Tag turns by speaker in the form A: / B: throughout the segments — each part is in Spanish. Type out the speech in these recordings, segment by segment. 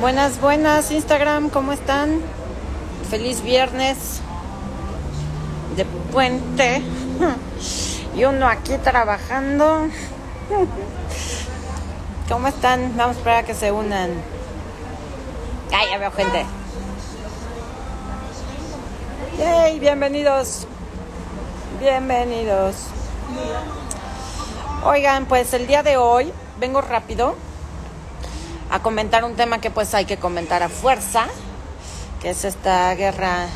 A: Buenas, buenas Instagram, ¿cómo están? Feliz viernes de puente. Y uno aquí trabajando. ¿Cómo están? Vamos a esperar a que se unan. Ay, ya veo gente. Yay, bienvenidos. Bienvenidos. Oigan, pues el día de hoy vengo rápido a comentar un tema que pues hay que comentar a fuerza, que es esta guerra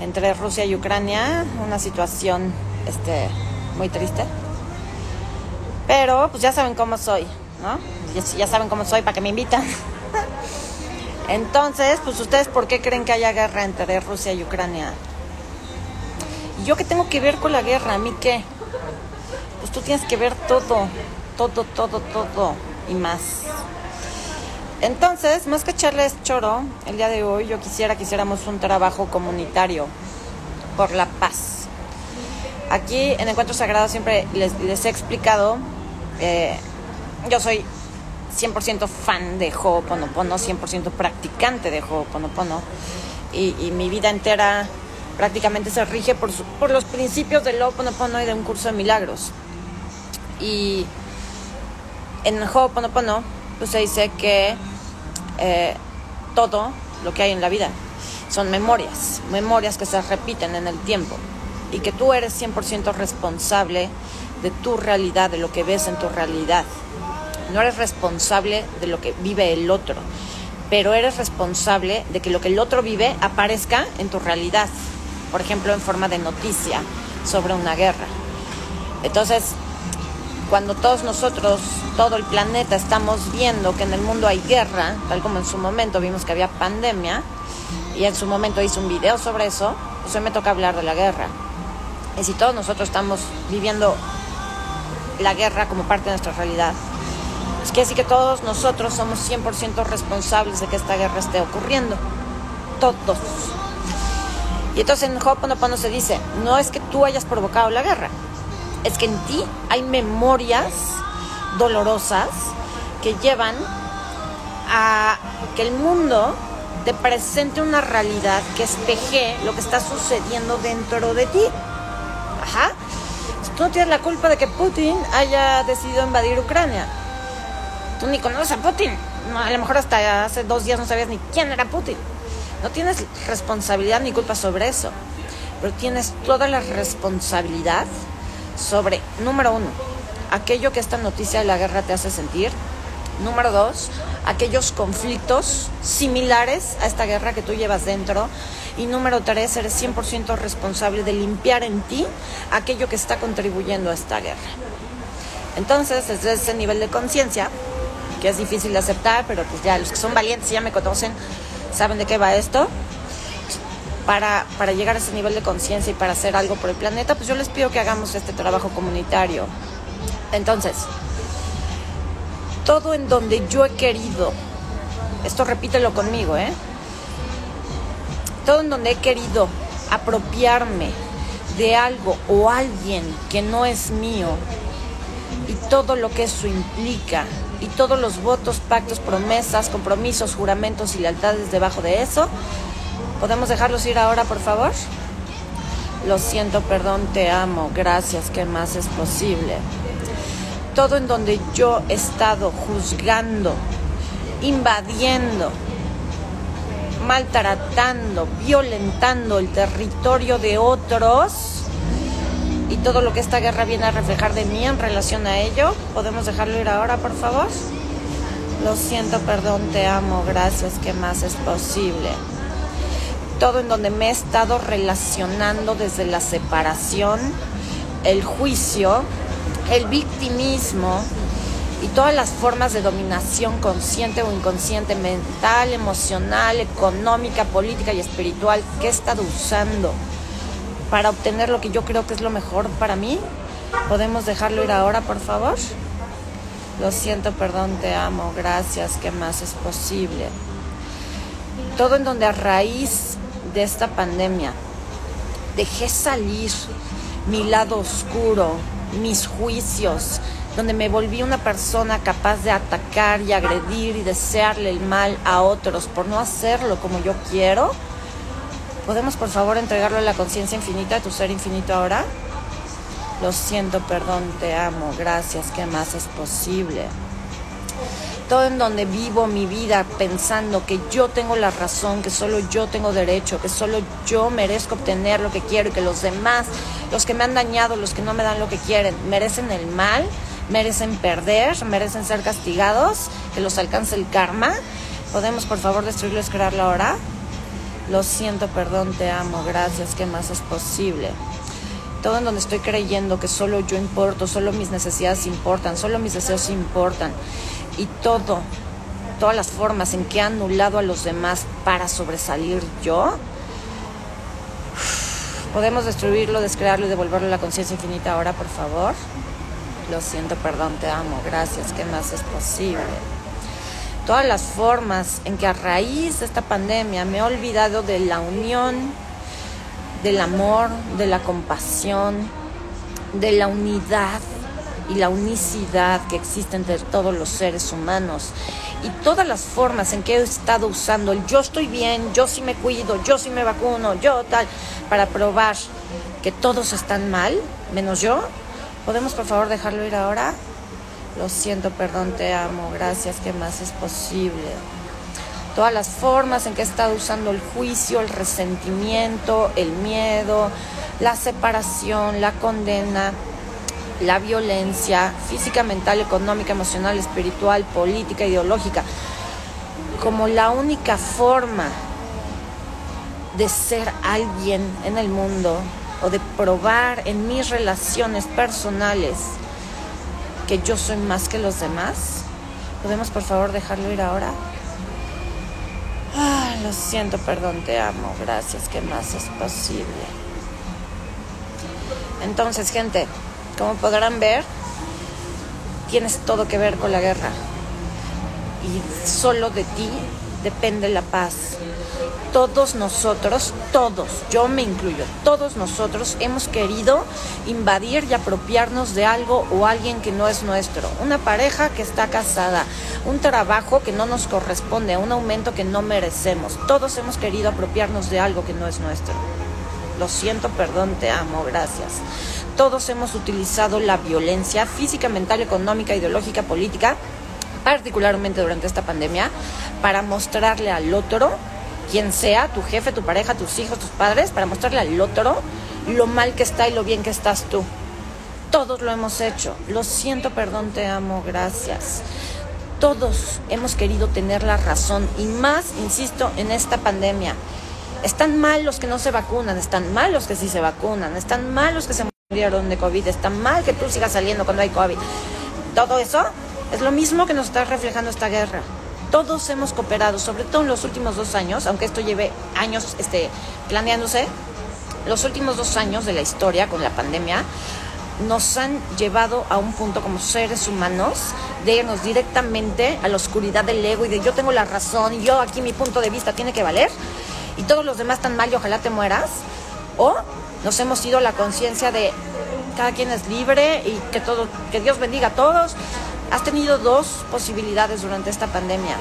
A: entre Rusia y Ucrania, una situación este muy triste. Pero pues ya saben cómo soy, ¿no? Ya, ya saben cómo soy para que me invitan. Entonces, pues ustedes por qué creen que haya guerra entre Rusia y Ucrania? ¿Y yo qué tengo que ver con la guerra? ¿A mí qué? Pues tú tienes que ver todo, todo, todo, todo y más. Entonces, más que echarles choro, el día de hoy yo quisiera que hiciéramos un trabajo comunitario por la paz. Aquí en Encuentro Sagrado siempre les, he explicado, eh, yo soy 100% fan de Ho'oponopono, 100% practicante de Ho'oponopono y, y mi vida entera prácticamente se rige por los principios del Ho'oponopono y de un curso de milagros. Y en Ho'oponopono pues se dice que eh, todo lo que hay en la vida son memorias, memorias que se repiten en el tiempo y que tú eres 100% responsable de tu realidad, de lo que ves en tu realidad. No eres responsable de lo que vive el otro, pero eres responsable de que lo que el otro vive aparezca en tu realidad, por ejemplo, en forma de noticia sobre una guerra. Entonces, cuando todos nosotros, todo el planeta, estamos viendo que en el mundo hay guerra, tal como en su momento vimos que había pandemia, y en su momento hice un video sobre eso, pues hoy me toca hablar de la guerra. Y si todos nosotros estamos viviendo la guerra como parte de nuestra realidad, es que así que todos nosotros somos 100% responsables de que esta guerra esté ocurriendo. Todos. Y entonces en Ho'oponopono se dice, no es que tú hayas provocado la guerra, es que en ti hay memorias dolorosas que llevan a que el mundo te presente una realidad que espeje lo que está sucediendo dentro de ti. Ajá. Tú no tienes la culpa de que Putin haya decidido invadir Ucrania. Tú ni conoces a Putin. A lo mejor hasta hace dos días no sabías ni quién era Putin. No tienes responsabilidad ni culpa sobre eso. Pero tienes toda la responsabilidad sobre, número uno, aquello que esta noticia de la guerra te hace sentir. Número dos, aquellos conflictos similares a esta guerra que tú llevas dentro. Y número tres, eres 100% responsable de limpiar en ti aquello que está contribuyendo a esta guerra. Entonces, desde ese nivel de conciencia, que es difícil de aceptar, pero pues ya los que son valientes ya me conocen, saben de qué va esto. Para, para llegar a ese nivel de conciencia y para hacer algo por el planeta, pues yo les pido que hagamos este trabajo comunitario. Entonces, todo en donde yo he querido, esto repítelo conmigo, ¿eh? Todo en donde he querido apropiarme de algo o alguien que no es mío y todo lo que eso implica y todos los votos, pactos, promesas, compromisos, juramentos y lealtades debajo de eso, ¿podemos dejarlos ir ahora, por favor? Lo siento, perdón, te amo, gracias, ¿qué más es posible? todo en donde yo he estado juzgando, invadiendo, maltratando, violentando el territorio de otros y todo lo que esta guerra viene a reflejar de mí en relación a ello. ¿Podemos dejarlo ir ahora, por favor? Lo siento, perdón, te amo, gracias, ¿qué más es posible? Todo en donde me he estado relacionando desde la separación, el juicio, el victimismo y todas las formas de dominación consciente o inconsciente, mental, emocional, económica, política y espiritual que he estado usando para obtener lo que yo creo que es lo mejor para mí. ¿Podemos dejarlo ir ahora, por favor? Lo siento, perdón, te amo, gracias, ¿qué más es posible? Todo en donde a raíz de esta pandemia dejé salir mi lado oscuro, mis juicios, donde me volví una persona capaz de atacar y agredir y desearle el mal a otros por no hacerlo como yo quiero, ¿podemos por favor entregarlo a la conciencia infinita de tu ser infinito ahora? Lo siento, perdón, te amo, gracias, ¿qué más es posible? Todo en donde vivo mi vida pensando que yo tengo la razón, que solo yo tengo derecho, que solo yo merezco obtener lo que quiero y que los demás, los que me han dañado, los que no me dan lo que quieren, merecen el mal, merecen perder, merecen ser castigados, que los alcance el karma. ¿Podemos por favor destruirlo crearlo ahora? Lo siento, perdón, te amo, gracias, ¿qué más es posible? Todo en donde estoy creyendo que solo yo importo, solo mis necesidades importan, solo mis deseos importan y todo, todas las formas en que he anulado a los demás para sobresalir yo, podemos destruirlo, descrearlo y devolverlo a la conciencia infinita ahora, por favor. Lo siento, perdón, te amo, gracias, ¿qué más es posible? Todas las formas en que a raíz de esta pandemia me he olvidado de la unión, del amor, de la compasión, de la unidad, y la unicidad que existe entre todos los seres humanos y todas las formas en que he estado usando el yo estoy bien, yo sí me cuido, yo sí me vacuno, yo tal, para probar que todos están mal, menos yo. ¿Podemos por favor dejarlo ir ahora? Lo siento, perdón, te amo, gracias, ¿qué más es posible? Todas las formas en que he estado usando el juicio, el resentimiento, el miedo, la separación, la condena, la violencia física, mental, económica, emocional, espiritual, política, ideológica, como la única forma de ser alguien en el mundo o de probar en mis relaciones personales que yo soy más que los demás. ¿Podemos por favor dejarlo ir ahora? Ah, lo siento, perdón, te amo, gracias, ¿qué más es posible? Entonces, gente, como podrán ver, tienes todo que ver con la guerra. Y solo de ti depende la paz. Todos nosotros, todos, yo me incluyo, todos nosotros hemos querido invadir y apropiarnos de algo o alguien que no es nuestro. Una pareja que está casada, un trabajo que no nos corresponde, un aumento que no merecemos. Todos hemos querido apropiarnos de algo que no es nuestro. Lo siento, perdón, te amo, gracias todos hemos utilizado la violencia física, mental, económica, ideológica, política, particularmente durante esta pandemia, para mostrarle al otro, quien sea, tu jefe, tu pareja, tus hijos, tus padres, para mostrarle al otro lo mal que está y lo bien que estás tú. Todos lo hemos hecho. Lo siento, perdón, te amo, gracias. Todos hemos querido tener la razón y más, insisto, en esta pandemia. Están mal los que no se vacunan, están mal los que sí se vacunan, están mal los que se murieron de COVID, está mal que tú sigas saliendo cuando hay COVID. Todo eso es lo mismo que nos está reflejando esta guerra. Todos hemos cooperado, sobre todo en los últimos dos años, aunque esto lleve años este, planeándose, los últimos dos años de la historia con la pandemia nos han llevado a un punto como seres humanos de irnos directamente a la oscuridad del ego y de yo tengo la razón y yo aquí mi punto de vista tiene que valer y todos los demás están mal y ojalá te mueras. O nos hemos ido la conciencia de cada quien es libre y que todo, que Dios bendiga a todos. Has tenido dos posibilidades durante esta pandemia.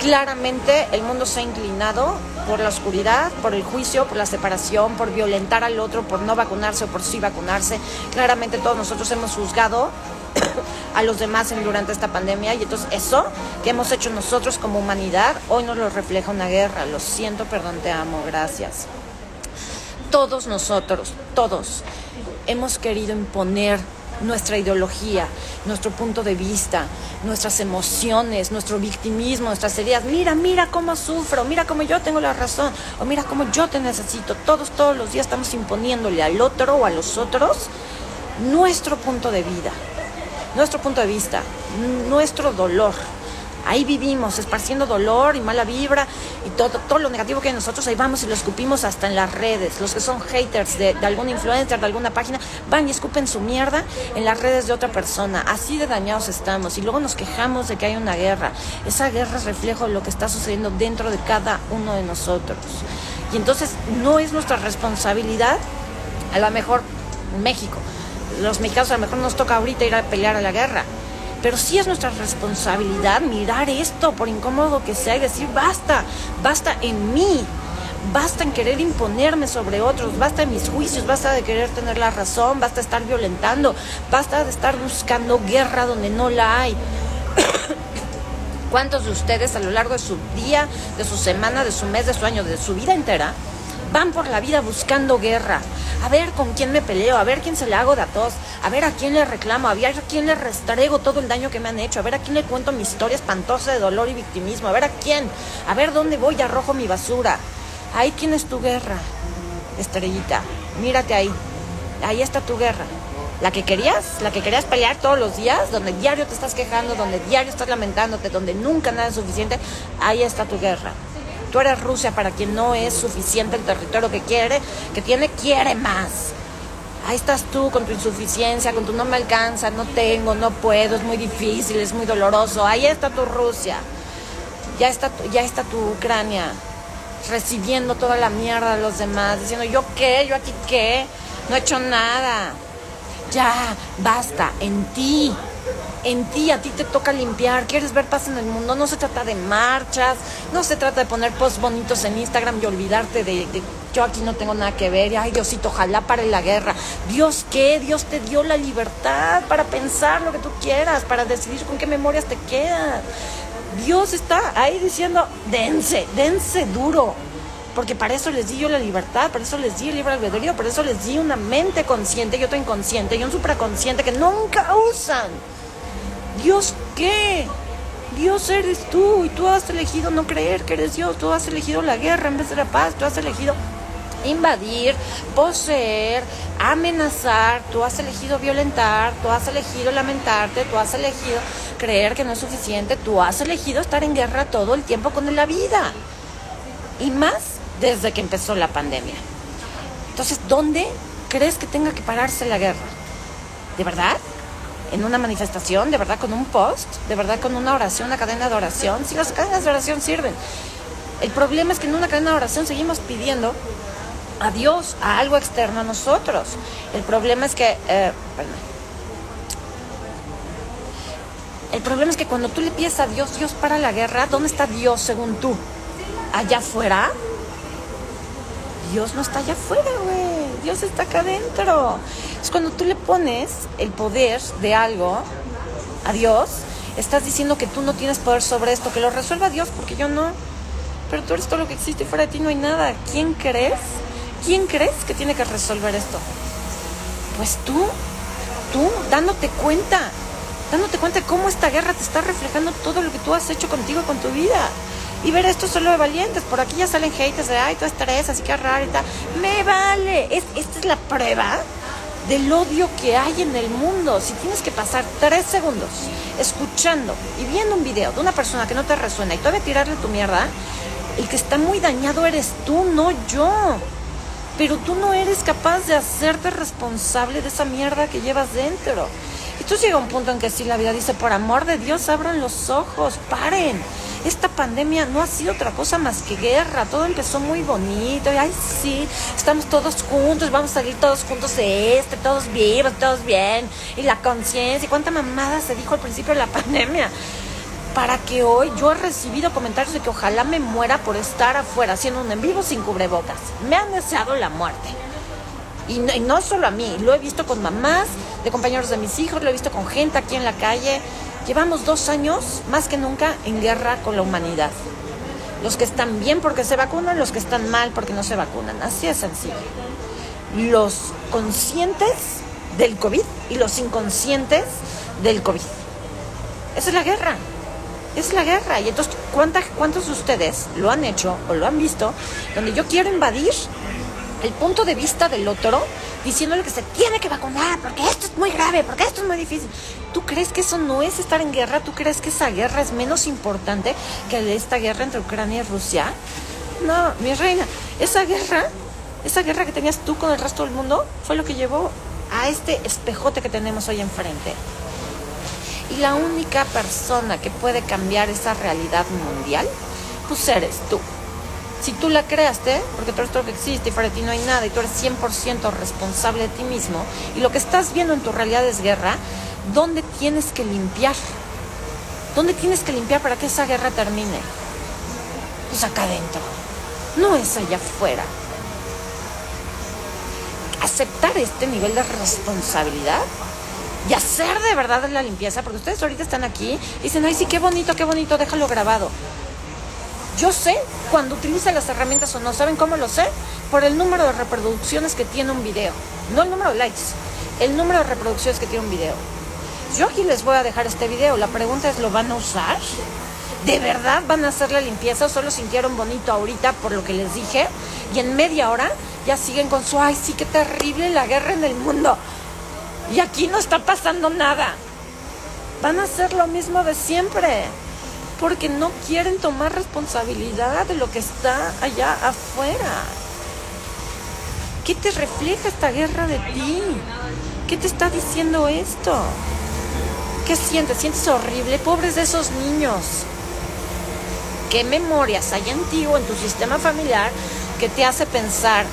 A: Claramente el mundo se ha inclinado por la oscuridad, por el juicio, por la separación, por violentar al otro, por no vacunarse o por sí vacunarse. Claramente todos nosotros hemos juzgado a los demás durante esta pandemia y entonces eso que hemos hecho nosotros como humanidad hoy nos lo refleja una guerra. Lo siento, perdón, te amo, gracias todos nosotros, todos, hemos querido imponer nuestra ideología, nuestro punto de vista, nuestras emociones, nuestro victimismo, nuestras heridas. Mira, mira cómo sufro, mira cómo yo tengo la razón, o mira cómo yo te necesito. Todos, todos los días estamos imponiéndole al otro o a los otros nuestro punto de vida, nuestro punto de vista, nuestro dolor ahí vivimos, esparciendo dolor y mala vibra y todo, todo lo negativo que hay en nosotros, ahí vamos y lo escupimos hasta en las redes. Los que son haters de, de algún influencer, de alguna página, van y escupen su mierda en las redes de otra persona. Así de dañados estamos y luego nos quejamos de que hay una guerra. Esa guerra es reflejo de lo que está sucediendo dentro de cada uno de nosotros. Y entonces no es nuestra responsabilidad, a lo mejor México, los mexicanos a lo mejor nos toca ahorita ir a pelear a la guerra. Pero sí es nuestra responsabilidad mirar esto, por incómodo que sea, y decir, basta, basta en mí, basta en querer imponerme sobre otros, basta en mis juicios, basta de querer tener la razón, basta estar violentando, basta de estar buscando guerra donde no la hay. ¿Cuántos de ustedes a lo largo de su día, de su semana, de su mes, de su año, de su vida entera, van por la vida buscando guerra? A ver con quién me peleo, a ver quién se le hago de a todos, a ver a quién le reclamo, a ver a quién le restrego todo el daño que me han hecho, a ver a quién le cuento mi historia espantosa de dolor y victimismo, a ver a quién, a ver dónde voy y arrojo mi basura. Ahí tienes tu guerra, estrellita, mírate ahí, ahí está tu guerra. La que querías, la que querías pelear todos los días, donde diario te estás quejando, donde diario estás lamentándote, donde nunca nada es suficiente, ahí está tu guerra. Tú eres Rusia para quien no es suficiente el territorio que quiere, que tiene, quiere más. Ahí estás tú con tu insuficiencia, con tu no me alcanza, no tengo, no puedo, es muy difícil, es muy doloroso. Ahí está tu Rusia. Ya está, ya está tu Ucrania recibiendo toda la mierda de los demás, diciendo yo qué, yo aquí qué, no he hecho nada. Ya, basta, en ti, en ti, a ti te toca limpiar, quieres ver paz en el mundo, no se trata de marchas, no se trata de poner posts bonitos en Instagram y olvidarte de, yo aquí no tengo nada que ver, y, ay Diosito, ojalá pare la guerra. Dios qué, Dios te dio la libertad para pensar lo que tú quieras, para decidir con qué memorias te quedas. Dios está ahí diciendo, dense, dense duro. Porque para eso les di yo la libertad, para eso les di el libre albedrío, para eso les di una mente consciente y otra inconsciente y un supraconsciente que nunca usan. Dios qué? Dios eres tú y tú has elegido no creer que eres Dios, tú has elegido la guerra en vez de la paz, tú has elegido invadir, poseer, amenazar, tú has elegido violentar, tú has elegido lamentarte, tú has elegido creer que no es suficiente, tú has elegido estar en guerra todo el tiempo con la vida. Y más desde que empezó la pandemia. Entonces, ¿dónde crees que tenga que pararse la guerra? ¿De verdad? ¿En una manifestación? ¿De verdad con un post? ¿De verdad con una oración, una cadena de oración? Si las cadenas de oración sirven. El problema es que en una cadena de oración seguimos pidiendo a Dios, a algo externo a nosotros. El problema es que... Eh, el problema es que cuando tú le pides a Dios, Dios para la guerra, ¿dónde está Dios según tú? ¿Allá afuera? Dios no está allá afuera, güey. Dios está acá adentro. Es cuando tú le pones el poder de algo a Dios, estás diciendo que tú no tienes poder sobre esto, que lo resuelva Dios, porque yo no. Pero tú eres todo lo que existe y fuera de ti no hay nada. ¿Quién crees? ¿Quién crees que tiene que resolver esto? Pues tú, tú, dándote cuenta, dándote cuenta de cómo esta guerra te está reflejando todo lo que tú has hecho contigo, con tu vida. Y ver esto solo de valientes. Por aquí ya salen haters de, ay, tú estrés, así que raro y tal. Me vale. Es, esta es la prueba del odio que hay en el mundo. Si tienes que pasar tres segundos escuchando y viendo un video de una persona que no te resuena y todavía tirarle tu mierda, el que está muy dañado eres tú, no yo. Pero tú no eres capaz de hacerte responsable de esa mierda que llevas dentro. Y tú llega un punto en que sí la vida dice, por amor de Dios, abran los ojos, paren esta pandemia no ha sido otra cosa más que guerra. Todo empezó muy bonito. Ay, sí, estamos todos juntos, vamos a salir todos juntos de este, todos vivos, todos bien. Y la conciencia. ¿Y cuánta mamada se dijo al principio de la pandemia? Para que hoy yo he recibido comentarios de que ojalá me muera por estar afuera haciendo un en vivo sin cubrebocas. Me han deseado la muerte. Y no, y no, solo a mí, lo he visto con mamás, de compañeros de mis hijos, lo he visto con gente aquí en la calle. Llevamos dos años, más que nunca, en guerra con la humanidad. Los que están bien porque se vacunan, los que están mal porque no se vacunan. Así es sencillo. Los conscientes del COVID y los inconscientes del COVID. Esa es la guerra. Es la guerra. Y entonces, ¿cuántos de ustedes lo han hecho o lo han visto? Donde yo quiero invadir el punto de vista del otro diciéndole que se tiene que vacunar porque esto es muy grave, porque esto es muy difícil. ¿Tú crees que eso no es estar en guerra? ¿Tú crees que esa guerra es menos importante que esta guerra entre Ucrania y Rusia? No, mi reina, esa guerra, esa guerra que tenías tú con el resto del mundo fue lo que llevó a este espejote que tenemos hoy enfrente. Y la única persona que puede cambiar esa realidad mundial, pues eres tú. Si tú la creaste, porque tú eres todo lo que existe y para ti no hay nada y tú eres 100% responsable de ti mismo y lo que estás viendo en tu realidad es guerra, ¿dónde tienes que limpiar? ¿Dónde tienes que limpiar para que esa guerra termine? Pues acá adentro, no es allá afuera. Aceptar este nivel de responsabilidad y hacer de verdad la limpieza, porque ustedes ahorita están aquí y dicen, ay, sí, qué bonito, qué bonito, déjalo grabado. Yo sé cuando utiliza las herramientas o no. ¿Saben cómo lo sé? Por el número de reproducciones que tiene un video. No el número de likes, el número de reproducciones que tiene un video. Yo aquí les voy a dejar este video. La pregunta es, ¿lo van a usar? ¿De verdad van a hacer la limpieza solo sintieron bonito ahorita por lo que les dije? Y en media hora ya siguen con su, ay, sí, qué terrible la guerra en el mundo. Y aquí no está pasando nada. Van a hacer lo mismo de siempre porque no quieren tomar responsabilidad de lo que está allá afuera. ¿Qué te refleja esta guerra de ti? ¿Qué te está diciendo esto? ¿Qué sientes? ¿Sientes horrible? Pobres de esos niños. ¿Qué memorias hay en ti o en tu sistema familiar que te hace pensar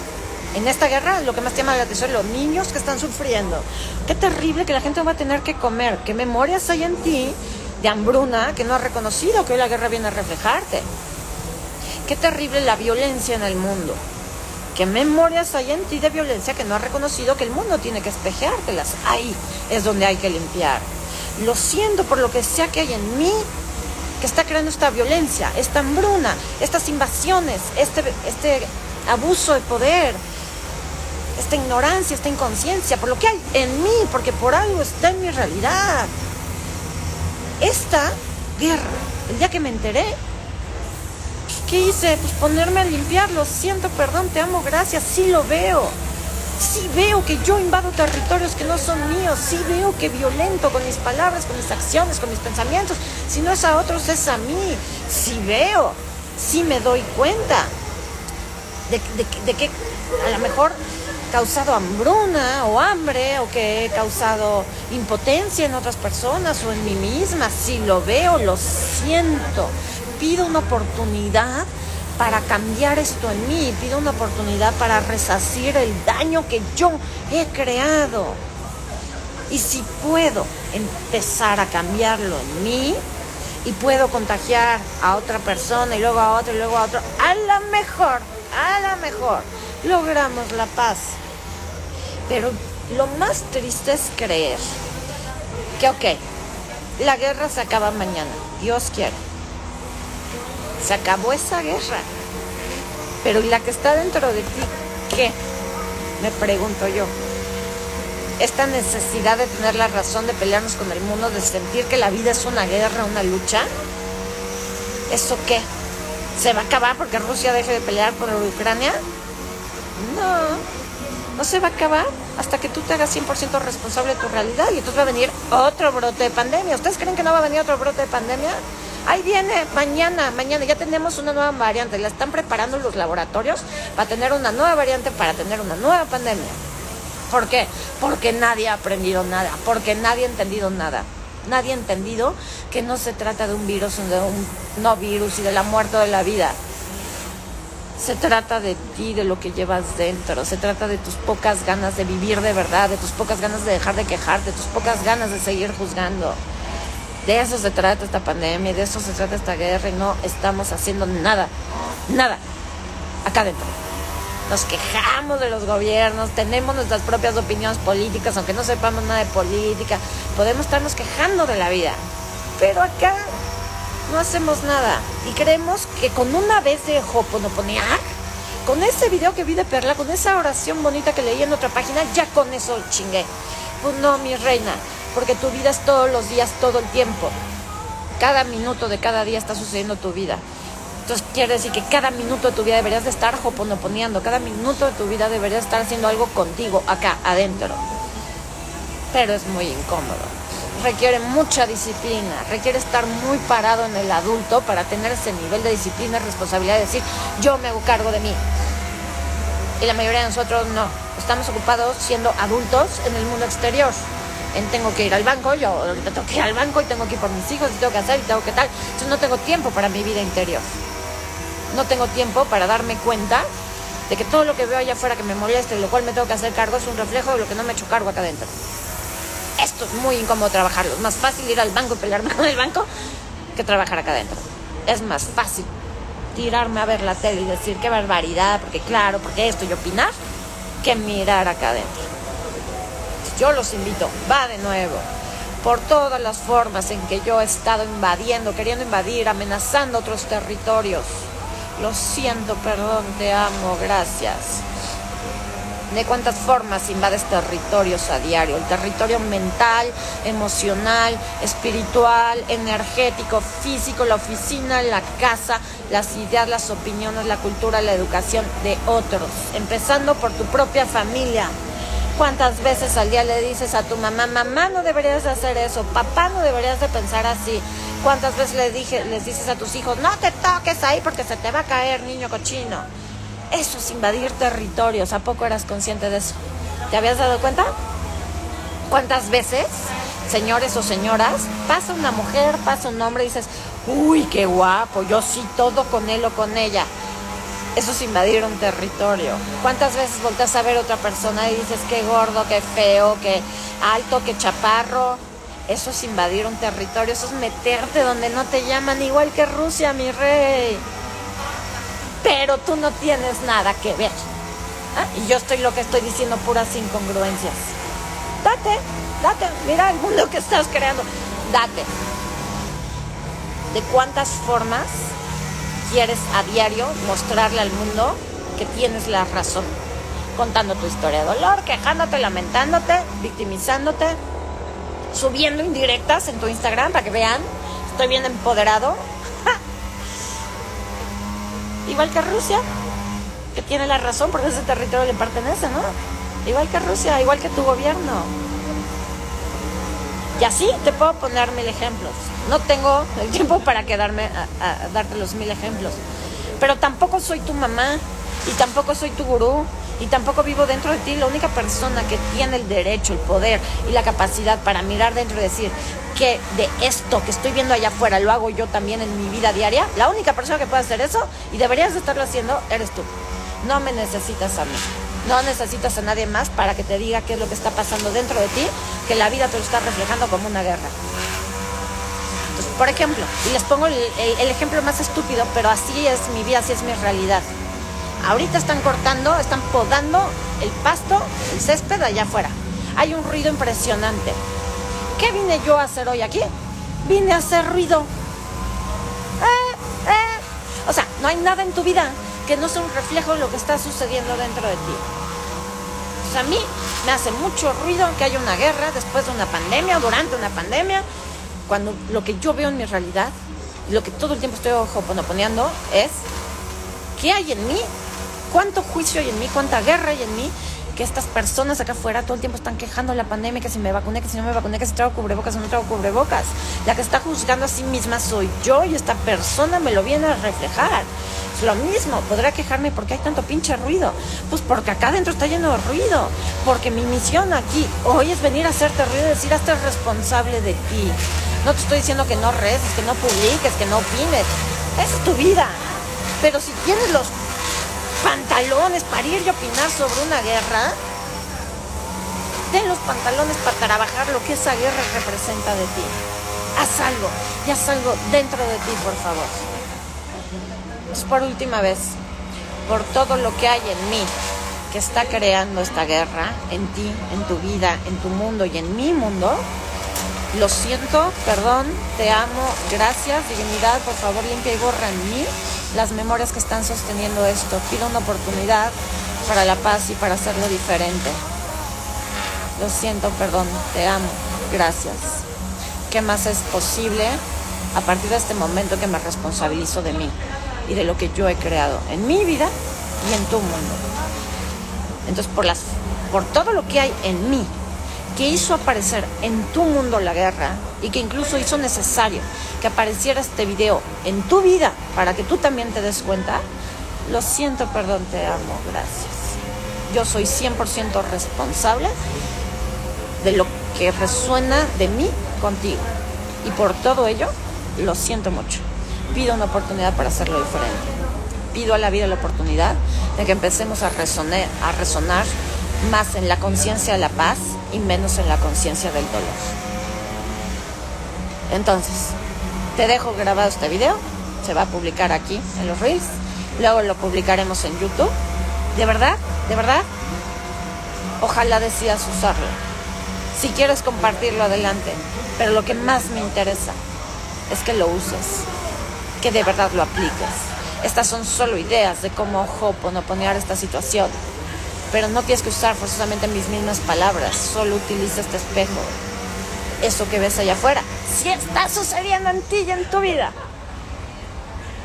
A: en esta guerra? Lo que más te llama la atención los niños que están sufriendo. Qué terrible que la gente va a tener que comer. ¿Qué memorias hay en ti de hambruna que no ha reconocido que hoy la guerra viene a reflejarte. Qué terrible la violencia en el mundo. Qué memorias hay en ti de violencia que no ha reconocido que el mundo tiene que espejeártelas. Ahí es donde hay que limpiar. Lo siento por lo que sea que hay en mí que está creando esta violencia, esta hambruna, estas invasiones, este, este abuso de poder, esta ignorancia, esta inconsciencia, por lo que hay en mí, porque por algo está en mi realidad esta guerra, el día que me enteré, ¿qué hice? Pues ponerme a limpiar, lo siento, perdón, te amo, gracias, sí lo veo. Sí veo que yo invado territorios que no son míos, sí veo que violento con mis palabras, con mis acciones, con mis pensamientos. Si no es a otros, es a mí. Sí veo, sí me doy cuenta de, de que a lo mejor causado hambruna o hambre o que he causado impotencia en otras personas o en mí misma. Si lo veo, lo siento. Pido una oportunidad para cambiar esto en mí. Pido una oportunidad para resacir el daño que yo he creado. Y si puedo empezar a cambiarlo en mí y puedo contagiar a otra persona y luego a otra y luego a otro, a lo mejor, a lo mejor logramos la paz. Pero lo más triste es creer que, ok, la guerra se acaba mañana, Dios quiere. Se acabó esa guerra. Pero ¿y la que está dentro de ti qué? Me pregunto yo. Esta necesidad de tener la razón de pelearnos con el mundo, de sentir que la vida es una guerra, una lucha, ¿eso qué? ¿Se va a acabar porque Rusia deje de pelear por Ucrania? No, no se va a acabar hasta que tú te hagas 100% responsable de tu realidad y entonces va a venir otro brote de pandemia. ¿Ustedes creen que no va a venir otro brote de pandemia? Ahí viene, mañana, mañana ya tenemos una nueva variante. La están preparando los laboratorios para tener una nueva variante, para tener una nueva pandemia. ¿Por qué? Porque nadie ha aprendido nada, porque nadie ha entendido nada. Nadie ha entendido que no se trata de un virus, de un no virus y de la muerte de la vida. Se trata de ti, de lo que llevas dentro. Se trata de tus pocas ganas de vivir de verdad, de tus pocas ganas de dejar de quejarte, de tus pocas ganas de seguir juzgando. De eso se trata esta pandemia, de eso se trata esta guerra y no estamos haciendo nada, nada, acá adentro. Nos quejamos de los gobiernos, tenemos nuestras propias opiniones políticas, aunque no sepamos nada de política, podemos estarnos quejando de la vida. Pero acá no hacemos nada. Y creemos que con una vez de Hoponoponear, con ese video que vi de Perla, con esa oración bonita que leí en otra página, ya con eso chingué. Pues no, mi reina, porque tu vida es todos los días, todo el tiempo. Cada minuto de cada día está sucediendo tu vida. Entonces quiere decir que cada minuto de tu vida deberías de estar hoponoponeando, cada minuto de tu vida deberías estar haciendo algo contigo, acá, adentro. Pero es muy incómodo requiere mucha disciplina, requiere estar muy parado en el adulto para tener ese nivel de disciplina y responsabilidad de decir, yo me hago cargo de mí. Y la mayoría de nosotros no, estamos ocupados siendo adultos en el mundo exterior. En tengo que ir al banco, yo tengo que ir al banco y tengo que ir por mis hijos y tengo que hacer y tengo que tal. Entonces no tengo tiempo para mi vida interior. no tengo tiempo para darme cuenta de que todo lo que veo allá afuera que me molesta y lo cual me tengo que hacer cargo es un reflejo de lo que no me he hecho cargo acá adentro. Esto es muy incómodo trabajarlo. Es más fácil ir al banco y pelearme con el banco que trabajar acá adentro. Es más fácil tirarme a ver la tele y decir qué barbaridad, porque claro, porque esto y opinar, que mirar acá adentro. Yo los invito, va de nuevo, por todas las formas en que yo he estado invadiendo, queriendo invadir, amenazando otros territorios. Lo siento, perdón, te amo, gracias de cuántas formas invades territorios a diario, el territorio mental, emocional, espiritual, energético, físico, la oficina, la casa, las ideas, las opiniones, la cultura, la educación de otros, empezando por tu propia familia. ¿Cuántas veces al día le dices a tu mamá, mamá no deberías de hacer eso, papá no deberías de pensar así? ¿Cuántas veces le dije, les dices a tus hijos, no te toques ahí porque se te va a caer, niño cochino? Eso es invadir territorios. ¿A poco eras consciente de eso? ¿Te habías dado cuenta? ¿Cuántas veces, señores o señoras, pasa una mujer, pasa un hombre y dices, uy, qué guapo, yo sí todo con él o con ella? Eso es invadir un territorio. ¿Cuántas veces volteas a ver a otra persona y dices, qué gordo, qué feo, qué alto, qué chaparro? Eso es invadir un territorio, eso es meterte donde no te llaman, igual que Rusia, mi rey pero tú no tienes nada que ver. ¿ah? Y yo estoy lo que estoy diciendo puras incongruencias. Date, date, mira el mundo que estás creando. Date. ¿De cuántas formas quieres a diario mostrarle al mundo que tienes la razón? Contando tu historia de dolor, quejándote, lamentándote, victimizándote, subiendo indirectas en tu Instagram para que vean, estoy bien empoderado, igual que Rusia, que tiene la razón porque ese territorio le pertenece, ¿no? Igual que Rusia, igual que tu gobierno. Y así te puedo poner mil ejemplos. No tengo el tiempo para quedarme a, darte los mil ejemplos. Pero tampoco soy tu mamá y tampoco soy tu gurú y tampoco vivo dentro de ti. La única persona que tiene el derecho, el poder y la capacidad para mirar dentro y decir, que de esto que estoy viendo allá afuera lo hago yo también en mi vida diaria, la única persona que puede hacer eso y deberías de estarlo haciendo eres tú. No me necesitas a mí. No necesitas a nadie más para que te diga qué es lo que está pasando dentro de ti, que la vida te lo está reflejando como una guerra. Por ejemplo, y les pongo el, el ejemplo más estúpido, pero así es mi vida, así es mi realidad. Ahorita están cortando, están podando el pasto, el césped allá afuera. Hay un ruido impresionante ¿Qué vine yo a hacer hoy aquí? Vine a hacer ruido. Eh, eh. O sea, no hay nada en tu vida que no sea un reflejo de lo que está sucediendo dentro de ti. A mí me hace mucho ruido que haya una guerra después de una pandemia o durante una pandemia, cuando lo que yo veo en mi realidad, lo que todo el tiempo estoy oponoponeando es qué hay en mí, cuánto juicio hay en mí, cuánta guerra hay en mí, que estas personas acá afuera todo el tiempo están quejando la pandemia, que si me vacuné, que si no me vacuné, que si traigo cubrebocas o no traigo cubrebocas. La que está juzgando a sí misma soy yo y esta persona me lo viene a reflejar. Lo mismo, podrá quejarme porque hay tanto pinche ruido. Pues porque acá adentro está lleno de ruido. Porque mi misión aquí hoy es venir a hacerte ruido y decir, hazte responsable de ti. No te estoy diciendo que no reces, que no publiques, que no opines. Esa es tu vida. Pero si tienes los pantalones para ir y opinar sobre una guerra, ten los pantalones para trabajar lo que esa guerra representa de ti. Haz algo, y haz algo dentro de ti, por favor. Por última vez, por todo lo que hay en mí que está creando esta guerra, en ti, en tu vida, en tu mundo y en mi mundo, lo siento, perdón, te amo, gracias, divinidad, por favor limpia y borra en mí las memorias que están sosteniendo esto. Pido una oportunidad para la paz y para hacerlo diferente. Lo siento, perdón, te amo, gracias. ¿Qué más es posible a partir de este momento que me responsabilizo de mí y de lo que yo he creado en mi vida y en tu mundo? Entonces, por, las, por todo lo que hay en mí, que hizo aparecer en tu mundo la guerra y que incluso hizo necesario que apareciera este video en tu vida para que tú también te des cuenta, lo siento, perdón, te amo, gracias. Yo soy 100% responsable de lo que resuena de mí contigo. Y por todo ello, lo siento mucho. Pido una oportunidad para hacerlo diferente. pido a la vida la oportunidad de que empecemos a resonar, más en la conciencia de la paz y menos en la conciencia del dolor. Entonces, te dejo grabado este video, se va a publicar aquí en los Reels, luego lo publicaremos en YouTube. De verdad, de verdad, ojalá decidas usarlo. Si quieres compartirlo adelante, pero lo que más me interesa es que lo uses, que de verdad lo apliques. Estas son solo ideas de cómo hoponoponear esta situación, pero no tienes que usar forzosamente mis mismas palabras, solo utiliza este espejo, eso que ves allá afuera, si está sucediendo en ti y en tu vida.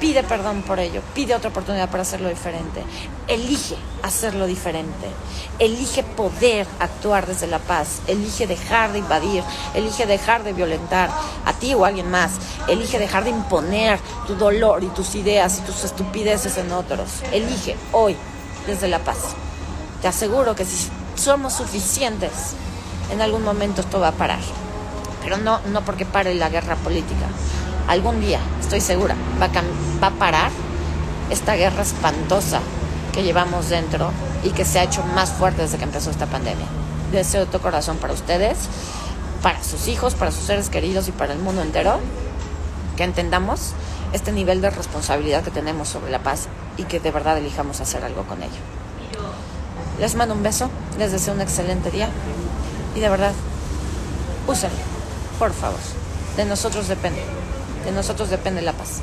A: Pide perdón por ello, pide otra oportunidad para hacerlo diferente. Elige hacerlo diferente. Elige poder actuar desde la paz. Elige dejar de invadir. Elige dejar de violentar a ti o a alguien más. Elige dejar de imponer tu dolor y tus ideas y tus estupideces en otros. Elige hoy desde la paz. Te aseguro que si somos suficientes, en algún momento esto va a parar. Pero no, no porque pare la guerra política, algún día, estoy segura, va a, va a parar esta guerra espantosa que llevamos dentro y que se ha hecho más fuerte desde que empezó esta pandemia. Deseo de todo corazón para ustedes, para sus hijos, para sus seres queridos y para el mundo entero, que entendamos este nivel de responsabilidad que tenemos sobre la paz y que de verdad elijamos hacer algo con ello. Les mando un beso, les deseo un excelente día y de verdad, úsenlo, por favor. De nosotros depende. De nosotros depende la paz.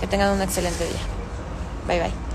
A: Que tengan un excelente día. Bye bye.